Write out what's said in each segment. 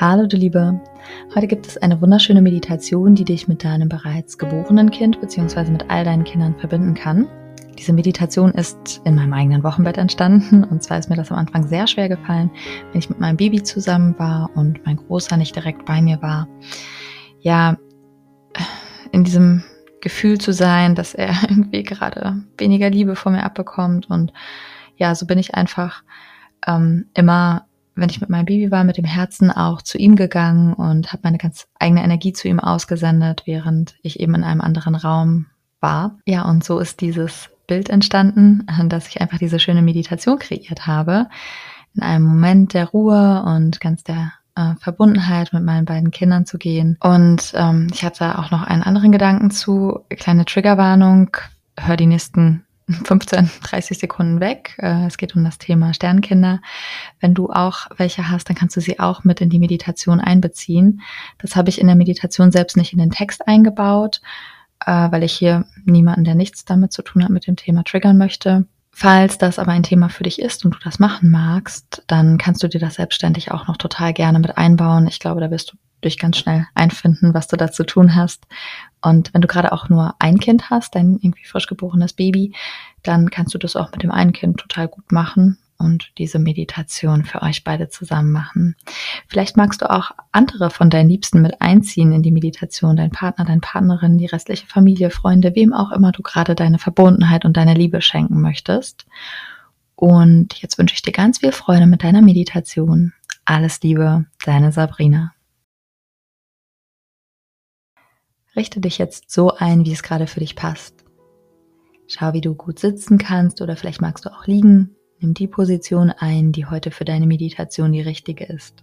Hallo du Liebe, heute gibt es eine wunderschöne Meditation, die dich mit deinem bereits geborenen Kind bzw. mit all deinen Kindern verbinden kann. Diese Meditation ist in meinem eigenen Wochenbett entstanden und zwar ist mir das am Anfang sehr schwer gefallen, wenn ich mit meinem Baby zusammen war und mein Großer nicht direkt bei mir war. Ja, in diesem Gefühl zu sein, dass er irgendwie gerade weniger Liebe von mir abbekommt und ja, so bin ich einfach ähm, immer wenn ich mit meinem Baby war, mit dem Herzen auch zu ihm gegangen und habe meine ganz eigene Energie zu ihm ausgesendet, während ich eben in einem anderen Raum war. Ja, und so ist dieses Bild entstanden, dass ich einfach diese schöne Meditation kreiert habe. In einem Moment der Ruhe und ganz der äh, Verbundenheit mit meinen beiden Kindern zu gehen. Und ähm, ich hatte auch noch einen anderen Gedanken zu, kleine Triggerwarnung, hör die nächsten 15, 30 Sekunden weg. Äh, es geht um das Thema Sternkinder. Wenn du auch welche hast, dann kannst du sie auch mit in die Meditation einbeziehen. Das habe ich in der Meditation selbst nicht in den Text eingebaut, äh, weil ich hier niemanden, der nichts damit zu tun hat, mit dem Thema triggern möchte. Falls das aber ein Thema für dich ist und du das machen magst, dann kannst du dir das selbstständig auch noch total gerne mit einbauen. Ich glaube, da wirst du dich ganz schnell einfinden, was du da zu tun hast. Und wenn du gerade auch nur ein Kind hast, dein irgendwie frisch geborenes Baby, dann kannst du das auch mit dem einen Kind total gut machen und diese Meditation für euch beide zusammen machen. Vielleicht magst du auch andere von deinen Liebsten mit einziehen in die Meditation, dein Partner, deine Partnerin, die restliche Familie, Freunde, wem auch immer du gerade deine Verbundenheit und deine Liebe schenken möchtest. Und jetzt wünsche ich dir ganz viel Freude mit deiner Meditation. Alles Liebe, deine Sabrina. Richte dich jetzt so ein, wie es gerade für dich passt. Schau, wie du gut sitzen kannst oder vielleicht magst du auch liegen. Nimm die Position ein, die heute für deine Meditation die richtige ist.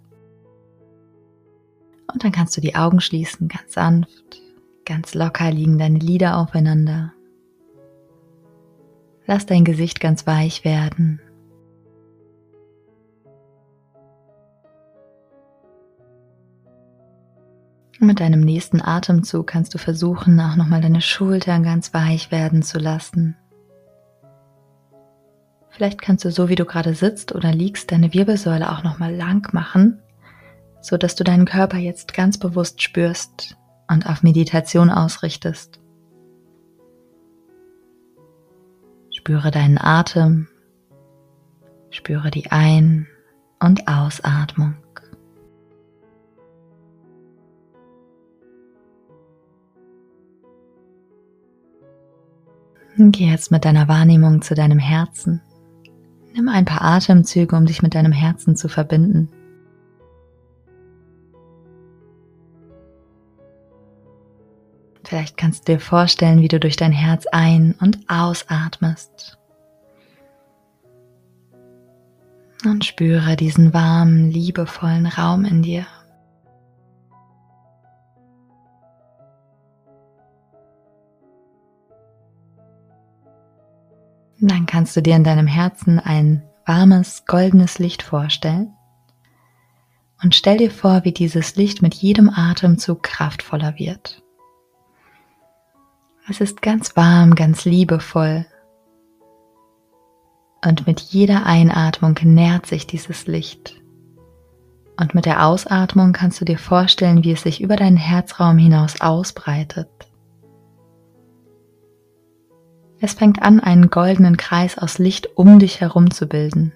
Und dann kannst du die Augen schließen, ganz sanft, ganz locker liegen deine Lider aufeinander. Lass dein Gesicht ganz weich werden. Mit deinem nächsten Atemzug kannst du versuchen, auch nochmal deine Schultern ganz weich werden zu lassen. Vielleicht kannst du so wie du gerade sitzt oder liegst deine Wirbelsäule auch nochmal lang machen, so dass du deinen Körper jetzt ganz bewusst spürst und auf Meditation ausrichtest. Spüre deinen Atem, spüre die Ein- und Ausatmung. Geh jetzt mit deiner Wahrnehmung zu deinem Herzen. Nimm ein paar Atemzüge, um dich mit deinem Herzen zu verbinden. Vielleicht kannst du dir vorstellen, wie du durch dein Herz ein- und ausatmest. Und spüre diesen warmen, liebevollen Raum in dir. Dann kannst du dir in deinem Herzen ein warmes, goldenes Licht vorstellen. Und stell dir vor, wie dieses Licht mit jedem Atemzug kraftvoller wird. Es ist ganz warm, ganz liebevoll. Und mit jeder Einatmung nährt sich dieses Licht. Und mit der Ausatmung kannst du dir vorstellen, wie es sich über deinen Herzraum hinaus ausbreitet. Es fängt an, einen goldenen Kreis aus Licht um dich herum zu bilden.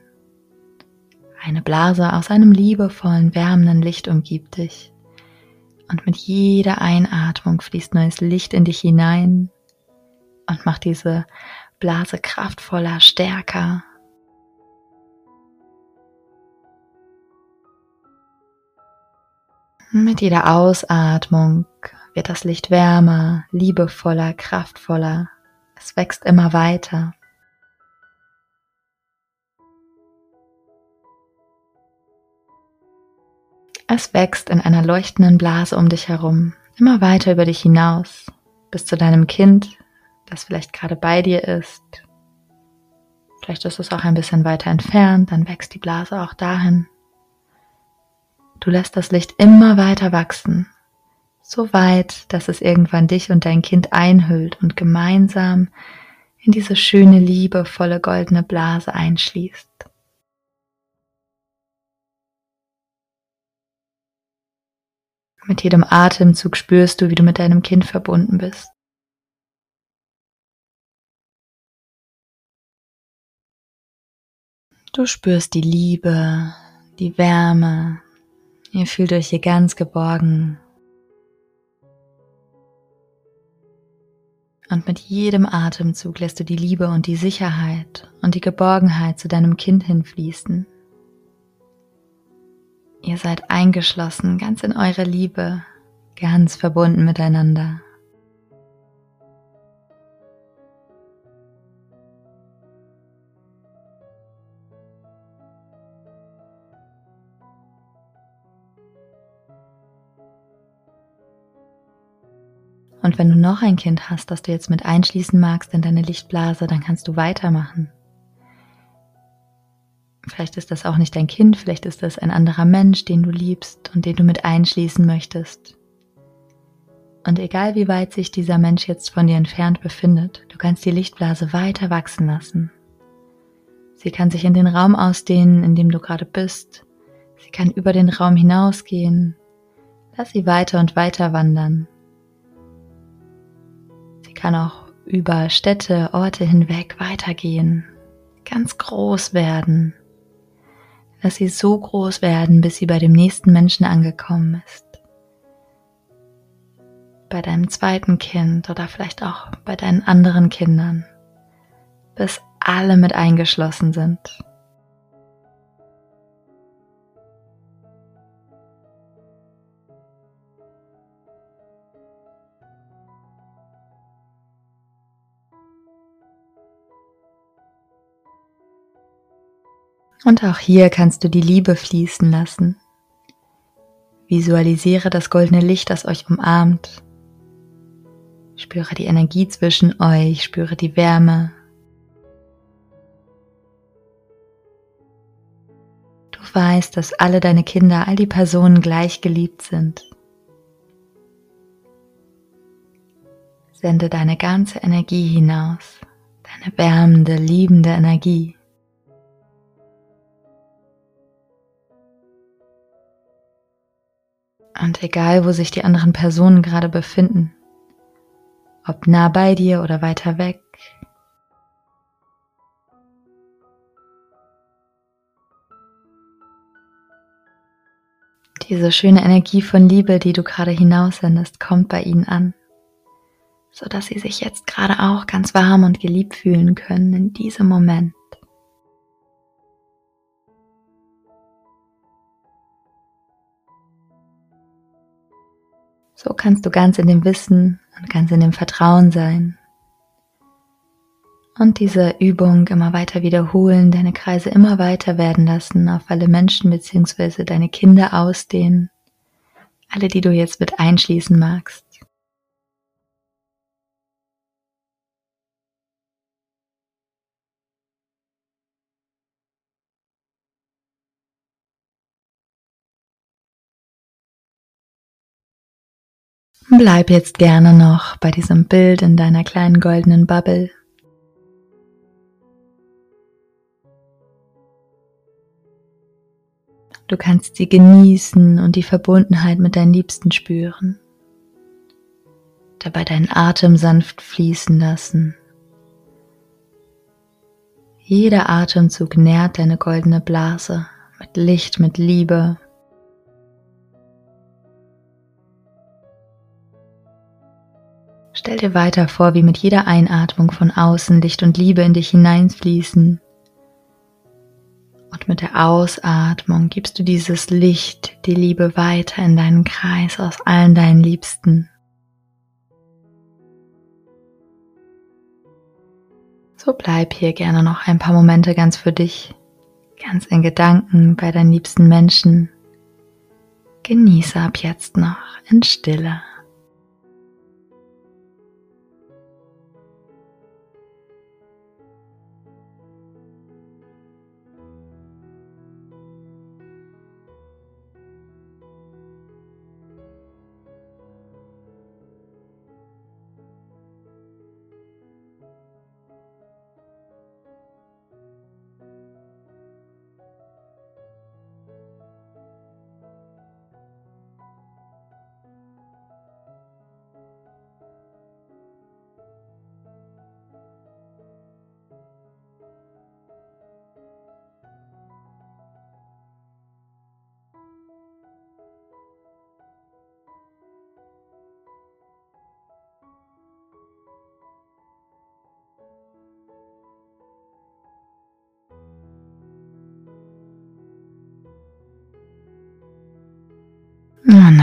Eine Blase aus einem liebevollen, wärmenden Licht umgibt dich. Und mit jeder Einatmung fließt neues Licht in dich hinein und macht diese Blase kraftvoller, stärker. Mit jeder Ausatmung wird das Licht wärmer, liebevoller, kraftvoller es wächst immer weiter. Es wächst in einer leuchtenden Blase um dich herum, Immer weiter über dich hinaus, bis zu deinem Kind, das vielleicht gerade bei dir ist. Vielleicht ist es auch ein bisschen weiter entfernt, dann wächst die Blase auch dahin. Du lässt das Licht immer weiter wachsen, so weit, dass es irgendwann dich und dein Kind einhüllt und gemeinsam in diese schöne, liebevolle goldene Blase einschließt. Mit jedem Atemzug spürst du, wie du mit deinem Kind verbunden bist. Du spürst die Liebe, die Wärme. Ihr fühlt euch hier ganz geborgen. Und mit jedem Atemzug lässt du die Liebe und die Sicherheit und die Geborgenheit zu deinem Kind hinfließen. Ihr seid eingeschlossen, ganz in eure Liebe, ganz verbunden miteinander. Und wenn du noch ein Kind hast, das du jetzt mit einschließen magst in deine Lichtblase, dann kannst du weitermachen. Vielleicht ist das auch nicht dein Kind, vielleicht ist das ein anderer Mensch, den du liebst und den du mit einschließen möchtest. Und egal wie weit sich dieser Mensch jetzt von dir entfernt befindet, du kannst die Lichtblase weiter wachsen lassen. Sie kann sich in den Raum ausdehnen, in dem du gerade bist. Sie kann über den Raum hinausgehen. Lass sie weiter und weiter wandern. Kann auch über Städte, Orte hinweg weitergehen, ganz groß werden dass sie so groß werden, bis sie bei dem nächsten Menschen angekommen ist. Bei deinem zweiten Kind oder vielleicht auch bei deinen anderen Kindern, bis alle mit eingeschlossen sind. Und auch hier kannst du die Liebe fließen lassen. Visualisiere das goldene Licht, das euch umarmt. Spüre die Energie zwischen euch, spüre die Wärme. Du weißt, dass alle deine Kinder, all die Personen gleich geliebt sind. Sende deine ganze Energie hinaus, deine wärmende, liebende Energie. Und egal, wo sich die anderen Personen gerade befinden, ob nah bei dir oder weiter weg, diese schöne Energie von Liebe, die du gerade hinaussendest, kommt bei ihnen an, so dass sie sich jetzt gerade auch ganz warm und geliebt fühlen können in diesem Moment. So kannst du ganz in dem Wissen und ganz in dem Vertrauen sein. Und diese Übung immer weiter wiederholen, deine Kreise immer weiter werden lassen, auf alle Menschen bzw. deine Kinder ausdehnen, alle, die du jetzt mit einschließen magst. Bleib jetzt gerne noch bei diesem Bild in deiner kleinen goldenen Bubble. Du kannst sie genießen und die Verbundenheit mit deinen Liebsten spüren. Dabei deinen Atem sanft fließen lassen. Jeder Atemzug nährt deine goldene Blase mit Licht, mit Liebe, Stell dir weiter vor, wie mit jeder Einatmung von außen Licht und Liebe in dich hineinfließen. Und mit der Ausatmung gibst du dieses Licht, die Liebe weiter in deinen Kreis aus allen deinen Liebsten. So bleib hier gerne noch ein paar Momente ganz für dich, ganz in Gedanken bei deinen liebsten Menschen. Genieße ab jetzt noch in Stille.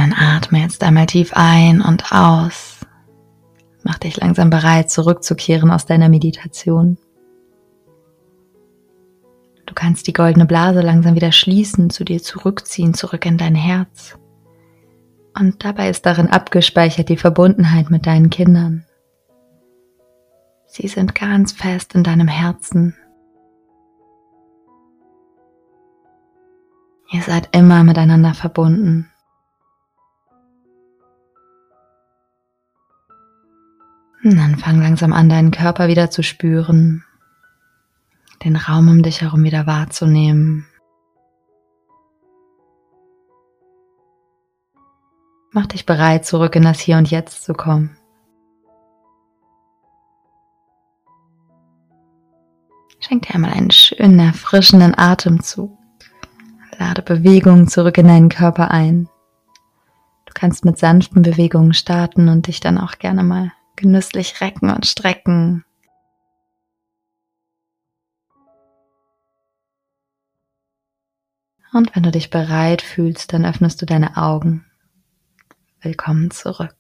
Dann atme jetzt einmal tief ein und aus. Mach dich langsam bereit, zurückzukehren aus deiner Meditation. Du kannst die goldene Blase langsam wieder schließen, zu dir zurückziehen, zurück in dein Herz. Und dabei ist darin abgespeichert die Verbundenheit mit deinen Kindern. Sie sind ganz fest in deinem Herzen. Ihr seid immer miteinander verbunden. Und dann fang langsam an, deinen Körper wieder zu spüren, den Raum um dich herum wieder wahrzunehmen. Mach dich bereit, zurück in das Hier und Jetzt zu kommen. Schenk dir einmal einen schönen, erfrischenden Atemzug. Lade Bewegungen zurück in deinen Körper ein. Du kannst mit sanften Bewegungen starten und dich dann auch gerne mal genüsslich recken und strecken. Und wenn du dich bereit fühlst, dann öffnest du deine Augen. Willkommen zurück.